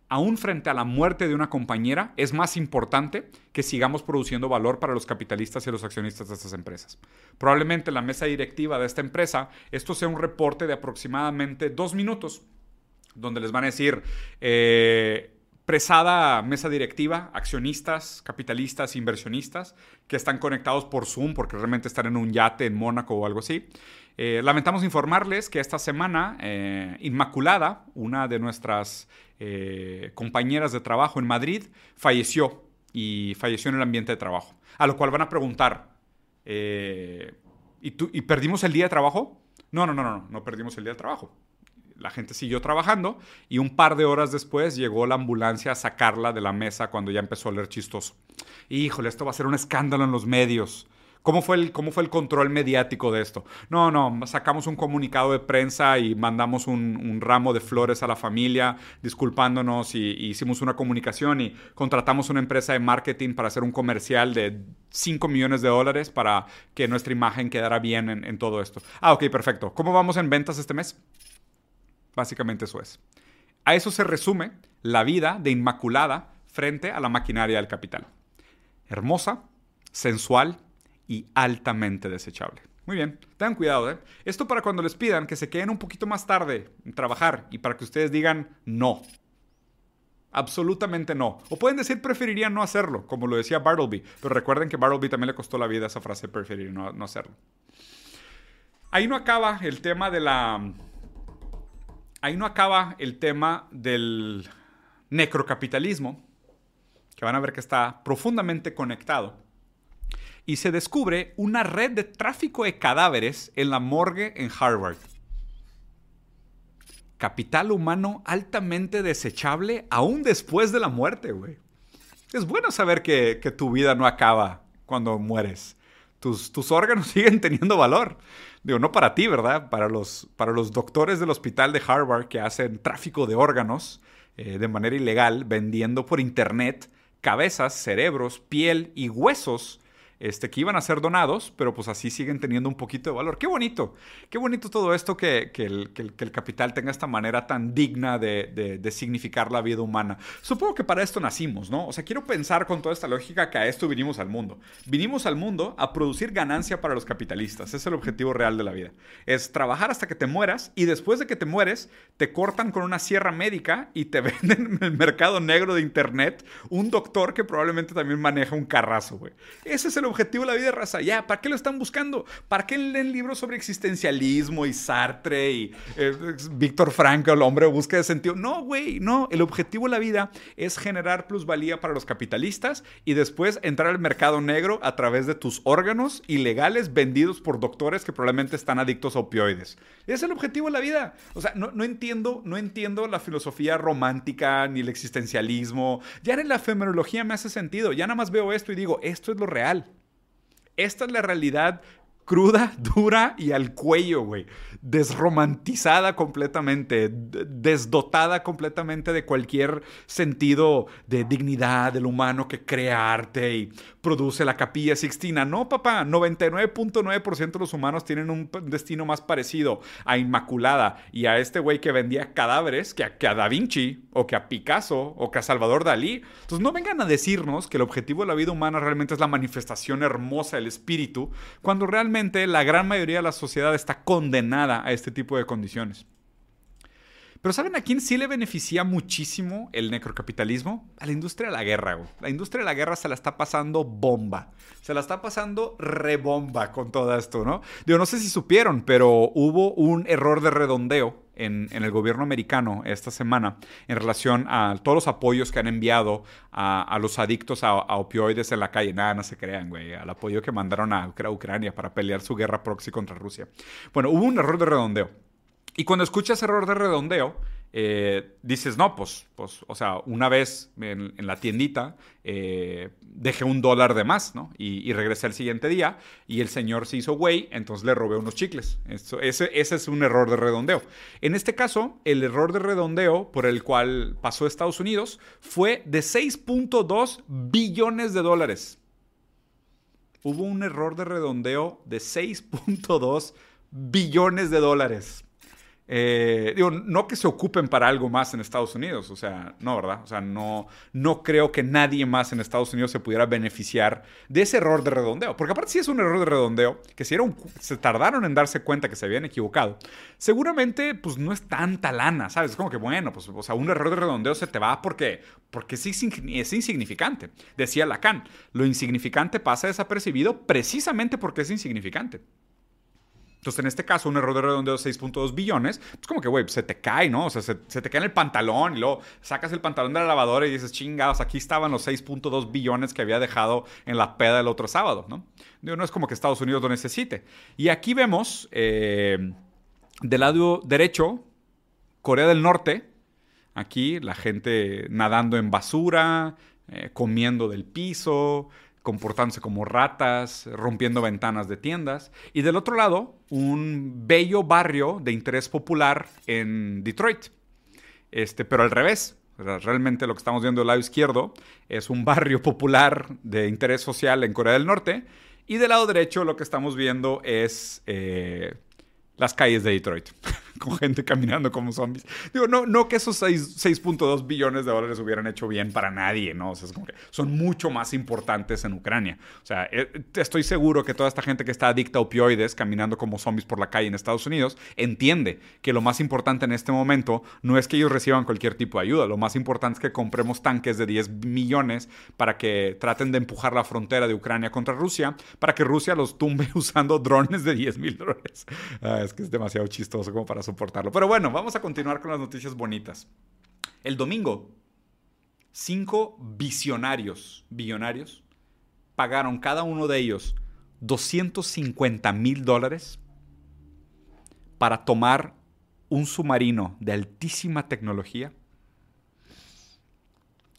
Speaker 2: Aún frente a la muerte de una compañera, es más importante que sigamos produciendo valor para los capitalistas y los accionistas de estas empresas. Probablemente la mesa directiva de esta empresa, esto sea un reporte de aproximadamente dos minutos, donde les van a decir, eh, presada mesa directiva, accionistas, capitalistas, inversionistas, que están conectados por Zoom porque realmente están en un yate en Mónaco o algo así. Eh, lamentamos informarles que esta semana eh, Inmaculada, una de nuestras eh, compañeras de trabajo en Madrid, falleció y falleció en el ambiente de trabajo. A lo cual van a preguntar, ¿y, tú, ¿y perdimos el día de trabajo? No, no, no, no, no perdimos el día de trabajo la gente siguió trabajando y un par de horas después llegó la ambulancia a sacarla de la mesa cuando ya empezó a leer chistoso. Híjole, esto va a ser un escándalo en los medios. ¿Cómo fue, el, ¿Cómo fue el control mediático de esto? No, no, sacamos un comunicado de prensa y mandamos un, ramo de flores a la familia disculpándonos y, hicimos una comunicación y contratamos una empresa de marketing para hacer un comercial de 5 millones de dólares para que nuestra imagen quedara bien en, en todo esto. Ah, ok, perfecto. ¿Cómo vamos en ventas este mes? Básicamente eso es. A eso se resume la vida de Inmaculada frente a la maquinaria del capital. Hermosa, sensual y altamente desechable. Muy bien, tengan cuidado, ¿eh? Esto para cuando les pidan que se queden un poquito más tarde en trabajar y para que ustedes digan no. Absolutamente no. O pueden decir preferirían no hacerlo, como lo decía Bartleby. Pero recuerden que Bartleby también le costó la vida esa frase preferir no, no hacerlo. Ahí no acaba el tema de la ahí no acaba el tema del necrocapitalismo, que van a ver que está profundamente conectado, y se descubre una red de tráfico de cadáveres en la morgue en Harvard. Capital humano altamente desechable aún después de la muerte, güey. Es bueno saber que, tu vida no acaba cuando mueres. Tus, tus órganos siguen teniendo valor. Digo, no para ti, ¿verdad? Para los, para los doctores del hospital de Harvard que hacen tráfico de órganos eh, de manera ilegal, vendiendo por internet cabezas, cerebros, piel y huesos este, que iban a ser donados, pero pues así siguen teniendo un poquito de valor. Qué bonito, qué bonito todo esto que, el, capital tenga esta manera tan digna de, significar la vida humana. Supongo que para esto nacimos, ¿no? O sea, quiero pensar con toda esta lógica que a esto vinimos al mundo. Vinimos al mundo a producir ganancia para los capitalistas. Es el objetivo real de la vida. Es trabajar hasta que te mueras y después de que te mueres, te cortan con una sierra médica y te venden en el mercado negro de internet un doctor que probablemente también maneja un carrazo, güey. Ese es el objetivo de la vida raza. Ya, ¿para qué lo están buscando? ¿Para qué leen libros sobre existencialismo y Sartre y eh, Víctor Frankl, el hombre busca de sentido? No, güey, no. El objetivo de la vida es generar plusvalía para los capitalistas y después entrar al mercado negro a través de tus órganos ilegales vendidos por doctores que probablemente están adictos a opioides. Es el objetivo de la vida. O sea, no, entiendo, no entiendo la filosofía romántica ni el existencialismo. Ya en la efemerología me hace sentido. Ya nada más veo esto y digo, esto es lo real. Esta es la realidad cruda, dura y al cuello, güey. Desromantizada completamente, desdotada completamente de cualquier sentido de dignidad del humano que crea arte y produce la capilla Sixtina. No, papá, 99.9% de los humanos tienen un destino más parecido a Inmaculada y a este güey que vendía cadáveres que a, que a Da Vinci o que a Picasso o que a Salvador Dalí. Entonces no vengan a decirnos que el objetivo de la vida humana realmente es la manifestación hermosa del espíritu, cuando realmente la gran mayoría de la sociedad está condenada a este tipo de condiciones. Pero ¿saben a quién sí le beneficia muchísimo el necrocapitalismo? A la industria de la guerra, güey. La industria de la guerra se la está pasando bomba. Se la está pasando rebomba con todo esto, ¿no? Digo, no sé si supieron, pero hubo un error de redondeo en, el gobierno americano esta semana en relación a todos los apoyos que han enviado a, a los adictos a, a, opioides en la calle. Nada, no se crean, güey. Al apoyo que mandaron a Ucrania para pelear su guerra proxy contra Rusia. Bueno, hubo un error de redondeo. Y cuando escuchas error de redondeo, eh, dices, no, pues, pues, o sea, una vez en, la tiendita eh, dejé un dólar de más, ¿no? Y, regresé el siguiente día y el señor se hizo güey, entonces le robé unos chicles. Eso, ese, ese, es un error de redondeo. En este caso, el error de redondeo por el cual pasó Estados Unidos fue de 6.2 billones de dólares. Hubo un error de redondeo de 6.2 billones de dólares. Eh, digo, no que se ocupen para algo más en Estados Unidos, o sea, no, ¿verdad? O sea, no, no creo que nadie más en Estados Unidos se pudiera beneficiar de ese error de redondeo, porque aparte si es un error de redondeo, que si era se tardaron en darse cuenta que se habían equivocado, seguramente pues no es tanta lana, ¿sabes? Es como que, bueno, pues, o sea, un error de redondeo se te va porque, porque es, es insignificante. Decía Lacan, lo insignificante pasa desapercibido precisamente porque es insignificante. Entonces, en este caso, un error de redondeo de 6.2 billones, pues como que, güey, se te cae, ¿no? O sea, se, te cae en el pantalón y luego sacas el pantalón de la lavadora y dices, chingados, aquí estaban los 6.2 billones que había dejado en la peda el otro sábado, ¿no? No es como que Estados Unidos lo necesite. Y aquí vemos, eh, del lado derecho, Corea del Norte, aquí la gente nadando en basura, eh, comiendo del piso, comportándose como ratas, rompiendo ventanas de tiendas. Y del otro lado, un bello barrio de interés popular en Detroit. Este, pero al revés. Realmente lo que estamos viendo del lado izquierdo es un barrio popular de interés social en Corea del Norte. Y del lado derecho lo que estamos viendo es eh, las calles de Detroit, con gente caminando como zombies. Digo, no, no que esos 6.2 billones de dólares hubieran hecho bien para nadie, ¿no? O sea, es como que son mucho más importantes en Ucrania. O sea, eh, estoy seguro que toda esta gente que está adicta a opioides, caminando como zombies por la calle en Estados Unidos, entiende que lo más importante en este momento no es que ellos reciban cualquier tipo de ayuda, lo más importante es que compremos tanques de 10 millones para que traten de empujar la frontera de Ucrania contra Rusia, para que Rusia los tumbe usando drones de 10 mil dólares. Ah, es que es demasiado chistoso como para soportarlo. Pero bueno, vamos a continuar con las noticias bonitas. El domingo, cinco visionarios, billonarios, pagaron cada uno de ellos 250 mil dólares para tomar un submarino de altísima tecnología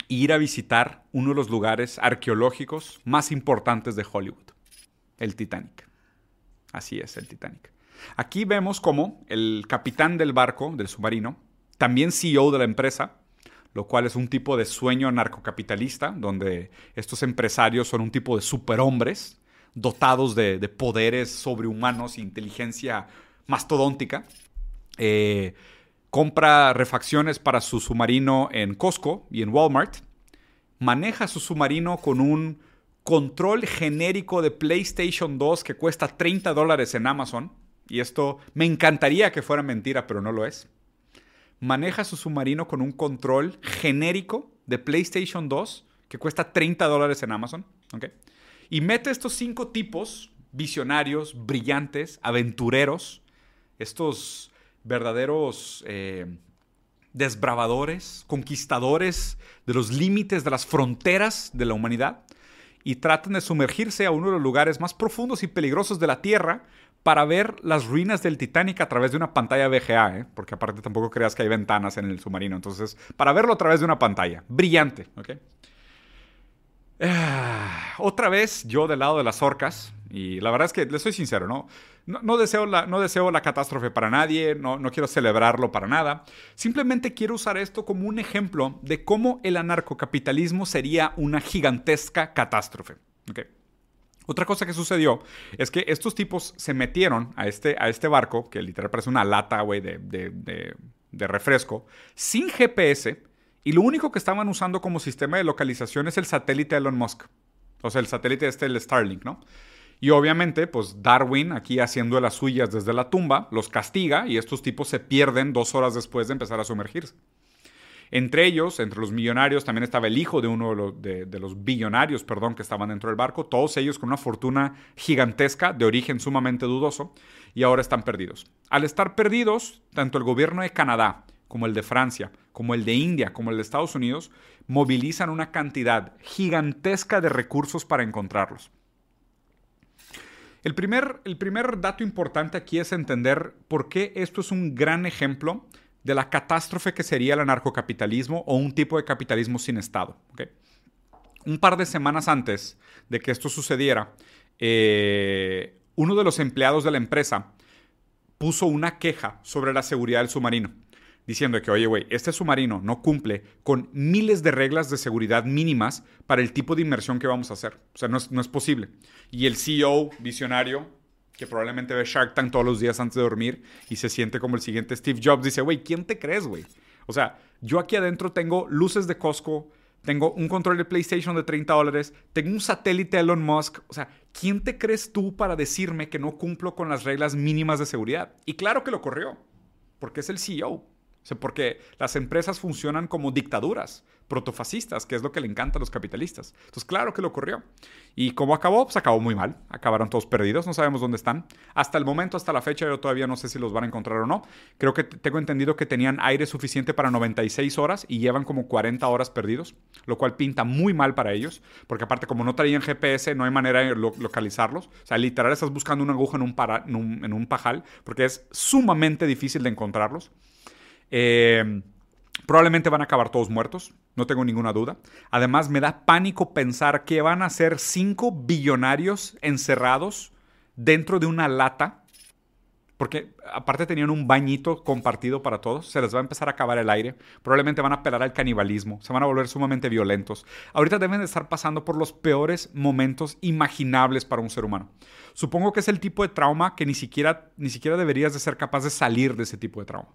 Speaker 2: e ir a visitar uno de los lugares arqueológicos más importantes de Hollywood, el Titanic. Así es, el Titanic. Aquí vemos cómo el capitán del barco, del submarino, también CEO de la empresa, lo cual es un tipo de sueño narcocapitalista, donde estos empresarios son un tipo de superhombres dotados de, de poderes sobrehumanos e inteligencia mastodóntica. Eh, compra refacciones para su submarino en Costco y en Walmart. Maneja su submarino con un control genérico de PlayStation 2 que cuesta 30 dólares en Amazon y esto me encantaría que fuera mentira, pero no lo es. Maneja su submarino con un control genérico de PlayStation 2 que cuesta 30 dólares en Amazon. ¿okay? Y mete estos cinco tipos visionarios, brillantes, aventureros, estos verdaderos eh, desbravadores, conquistadores de los límites, de las fronteras de la humanidad, y tratan de sumergirse a uno de los lugares más profundos y peligrosos de la Tierra para ver las ruinas del Titanic a través de una pantalla VGA, ¿eh? porque aparte tampoco creas que hay ventanas en el submarino. Entonces, para verlo a través de una pantalla. Brillante, ¿ok? Ah, otra vez yo del lado de las orcas, y la verdad es que le soy sincero, ¿no? No, deseo, la, no deseo la catástrofe para nadie, no, no quiero celebrarlo para nada. Simplemente quiero usar esto como un ejemplo de cómo el anarcocapitalismo sería una gigantesca catástrofe. ¿okay? Otra cosa que sucedió es que estos tipos se metieron a este, a este barco, que literal parece una lata, güey, de, de, refresco, sin GPS, y lo único que estaban usando como sistema de localización es el satélite de Elon Musk. O sea, el satélite este, el Starlink, ¿no? Y obviamente, pues Darwin, aquí haciendo las suyas desde la tumba, los castiga y estos tipos se pierden dos horas después de empezar a sumergirse. Entre ellos, entre los millonarios, también estaba el hijo de uno de los, billonarios, perdón, que estaban dentro del barco, todos ellos con una fortuna gigantesca de origen sumamente dudoso, y ahora están perdidos. Al estar perdidos, tanto el gobierno de Canadá como el de Francia, como el de India, como el de Estados Unidos, movilizan una cantidad gigantesca de recursos para encontrarlos. El primer, el primer dato importante aquí es entender por qué esto es un gran ejemplo de la catástrofe que sería el anarcocapitalismo o un tipo de capitalismo sin Estado. ¿okay? Un par de semanas antes de que esto sucediera, eh, uno de los empleados de la empresa puso una queja sobre la seguridad del submarino, diciendo que, oye, güey, este submarino no cumple con miles de reglas de seguridad mínimas para el tipo de inversión que vamos a hacer. O sea, no es, no es posible. Y el CEO visionario, que probablemente ve Shark Tank todos los días antes de dormir y se siente como el siguiente Steve Jobs, dice, güey, ¿quién te crees, güey? O sea, yo aquí adentro tengo luces de Costco, tengo un control de PlayStation de 30 dólares, tengo un satélite de Elon Musk. O sea, ¿quién te crees tú para decirme que no cumplo con las reglas mínimas de seguridad? Y claro que lo corrió, porque es el CEO. O sea, porque las empresas funcionan como dictaduras protofascistas, que es lo que le encanta a los capitalistas. Entonces, claro que lo ocurrió. ¿Y cómo acabó? Pues acabó muy mal. Acabaron todos perdidos, no sabemos dónde están. Hasta el momento, hasta la fecha, yo todavía no sé si los van a encontrar o no. Creo que tengo entendido que tenían aire suficiente para 96 horas y llevan como 40 horas perdidos, lo cual pinta muy mal para ellos, porque aparte, como no traían GPS, no hay manera de lo localizarlos. O sea, literal estás buscando una aguja en un, para en un, en un pajal, porque es sumamente difícil de encontrarlos. Eh, probablemente van a acabar todos muertos, no tengo ninguna duda. Además, me da pánico pensar que van a ser cinco billonarios encerrados dentro de una lata. Porque aparte tenían un bañito compartido para todos, se les va a empezar a acabar el aire, probablemente van a apelar al canibalismo, se van a volver sumamente violentos. Ahorita deben de estar pasando por los peores momentos imaginables para un ser humano. Supongo que es el tipo de trauma que ni siquiera, ni siquiera deberías de ser capaz de salir de ese tipo de trauma.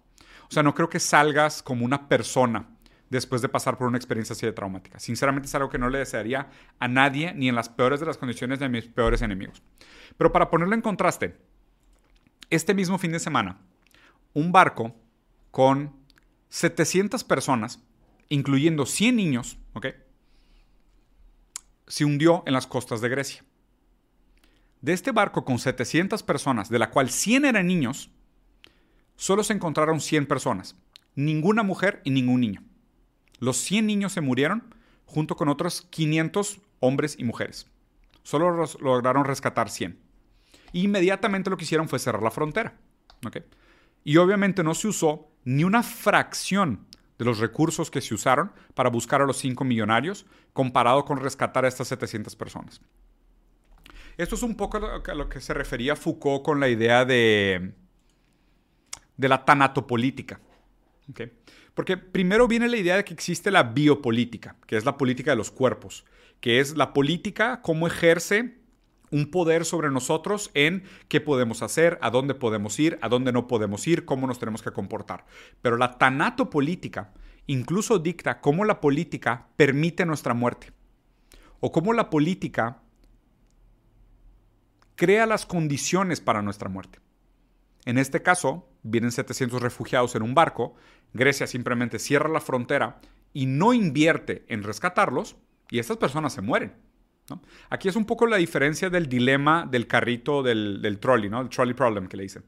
Speaker 2: O sea, no creo que salgas como una persona después de pasar por una experiencia así de traumática. Sinceramente es algo que no le desearía a nadie, ni en las peores de las condiciones de mis peores enemigos. Pero para ponerlo en contraste, este mismo fin de semana, un barco con 700 personas, incluyendo 100 niños, ¿ok? Se hundió en las costas de Grecia. De este barco con 700 personas, de la cual 100 eran niños, solo se encontraron 100 personas, ninguna mujer y ningún niño. Los 100 niños se murieron junto con otros 500 hombres y mujeres. Solo lograron rescatar 100. Y inmediatamente lo que hicieron fue cerrar la frontera. Y obviamente no se usó ni una fracción de los recursos que se usaron para buscar a los 5 millonarios comparado con rescatar a estas 700 personas. Esto es un poco a lo que se refería Foucault con la idea de, de la tanatopolítica. Porque primero viene la idea de que existe la biopolítica, que es la política de los cuerpos, que es la política, cómo ejerce un poder sobre nosotros en qué podemos hacer, a dónde podemos ir, a dónde no podemos ir, cómo nos tenemos que comportar. Pero la tanatopolítica incluso dicta cómo la política permite nuestra muerte o cómo la política crea las condiciones para nuestra muerte. En este caso, vienen 700 refugiados en un barco, Grecia simplemente cierra la frontera y no invierte en rescatarlos y estas personas se mueren. Aquí es un poco la diferencia del dilema del carrito del, trolley, ¿no? el trolley problem que le dicen.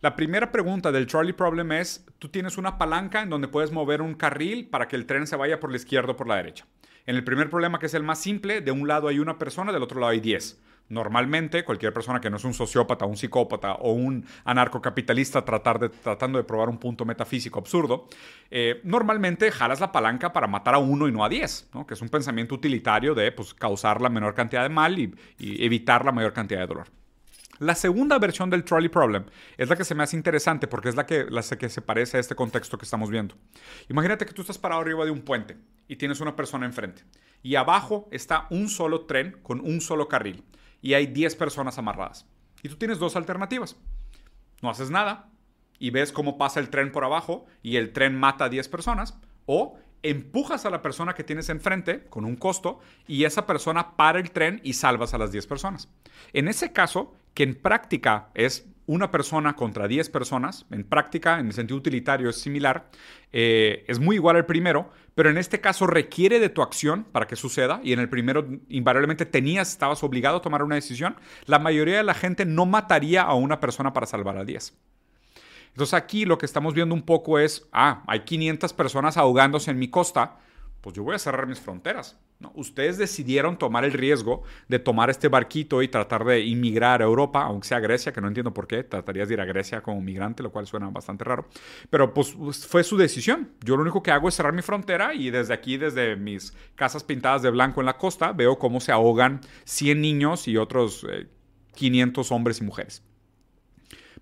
Speaker 2: La primera pregunta del trolley problem es, tú tienes una palanca en donde puedes mover un carril para que el tren se vaya por la izquierda o por la derecha. En el primer problema, que es el más simple, de un lado hay una persona, del otro lado hay 10. Normalmente, cualquier persona que no es un sociópata, un psicópata o un anarcocapitalista tratar de, tratando de probar un punto metafísico absurdo, eh, normalmente jalas la palanca para matar a uno y no a diez, ¿no? que es un pensamiento utilitario de pues, causar la menor cantidad de mal y, evitar la mayor cantidad de dolor. La segunda versión del trolley problem es la que se me hace interesante porque es la que, la que se parece a este contexto que estamos viendo. Imagínate que tú estás parado arriba de un puente y tienes una persona enfrente y abajo está un solo tren con un solo carril y hay 10 personas amarradas. Y tú tienes dos alternativas. No haces nada y ves cómo pasa el tren por abajo y el tren mata a 10 personas o empujas a la persona que tienes enfrente con un costo y esa persona para el tren y salvas a las 10 personas. En ese caso, que en práctica es una persona contra 10 personas, en práctica, en el sentido utilitario es similar, eh, es muy igual al primero, pero en este caso requiere de tu acción para que suceda, y en el primero invariablemente tenías, estabas obligado a tomar una decisión, la mayoría de la gente no mataría a una persona para salvar a 10. Entonces aquí lo que estamos viendo un poco es, ah, hay 500 personas ahogándose en mi costa, pues yo voy a cerrar mis fronteras. Ustedes decidieron tomar el riesgo de tomar este barquito y tratar de inmigrar a Europa, aunque sea a Grecia, que no entiendo por qué, tratarías de ir a Grecia como migrante, lo cual suena bastante raro. Pero pues, pues fue su decisión. Yo lo único que hago es cerrar mi frontera y desde aquí, desde mis casas pintadas de blanco en la costa, veo cómo se ahogan 100 niños y otros 500 eh, hombres y mujeres.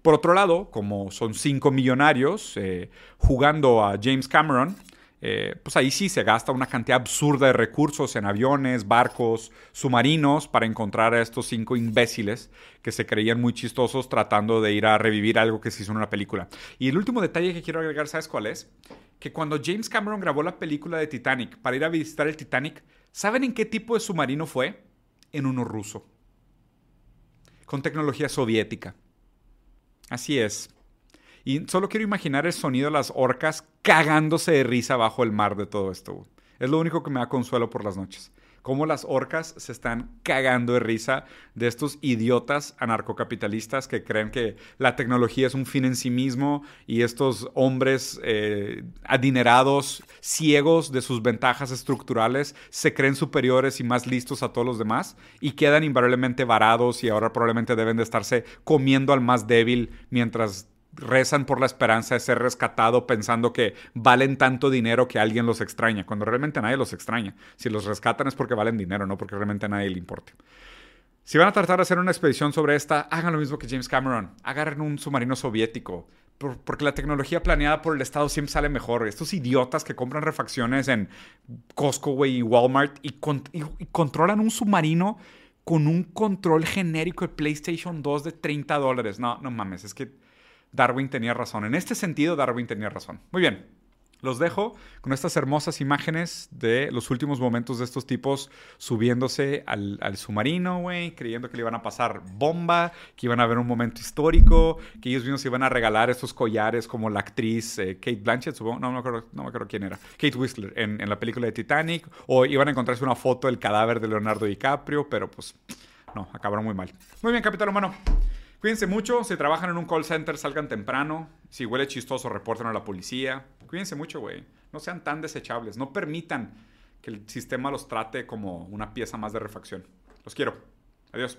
Speaker 2: Por otro lado, como son cinco millonarios eh, jugando a James Cameron, eh, pues ahí sí se gasta una cantidad absurda de recursos en aviones, barcos, submarinos para encontrar a estos cinco imbéciles que se creían muy chistosos tratando de ir a revivir algo que se hizo en una película. Y el último detalle que quiero agregar, ¿sabes cuál es? Que cuando James Cameron grabó la película de Titanic para ir a visitar el Titanic, ¿saben en qué tipo de submarino fue? En uno ruso. Con tecnología soviética. Así es. Y solo quiero imaginar el sonido de las orcas cagándose de risa bajo el mar de todo esto. Es lo único que me da consuelo por las noches. Cómo las orcas se están cagando de risa de estos idiotas anarcocapitalistas que creen que la tecnología es un fin en sí mismo y estos hombres eh, adinerados, ciegos de sus ventajas estructurales, se creen superiores y más listos a todos los demás y quedan invariablemente varados y ahora probablemente deben de estarse comiendo al más débil mientras rezan por la esperanza de ser rescatado pensando que valen tanto dinero que alguien los extraña, cuando realmente nadie los extraña. Si los rescatan es porque valen dinero, no porque realmente a nadie le importe. Si van a tratar de hacer una expedición sobre esta, hagan lo mismo que James Cameron. Agarren un submarino soviético. porque la tecnología planeada por el Estado siempre sale mejor. Estos idiotas que compran refacciones en Costco y Walmart y, y controlan un submarino con un control genérico de PlayStation 2 de 30 dólares. No, no mames, es que Darwin tenía razón. En este sentido, Darwin tenía razón. Muy bien. Los dejo con estas hermosas imágenes de los últimos momentos de estos tipos subiéndose al, submarino, güey, creyendo que le iban a pasar bomba, que iban a haber un momento histórico, que ellos mismos iban a regalar estos collares como la actriz eh, Kate Blanchett, supongo, no, me acuerdo, no me quién era, Kate Whistler en, en la película de Titanic, o iban a encontrarse una foto del cadáver de Leonardo DiCaprio, pero pues no, acabaron muy mal. Muy bien, capitán humano. Cuídense mucho. Si trabajan en un call center, salgan temprano. Si huele chistoso, reporten a la policía. Cuídense mucho, güey. No sean tan desechables. No permitan que el sistema los trate como una pieza más de refacción. Los quiero. Adiós.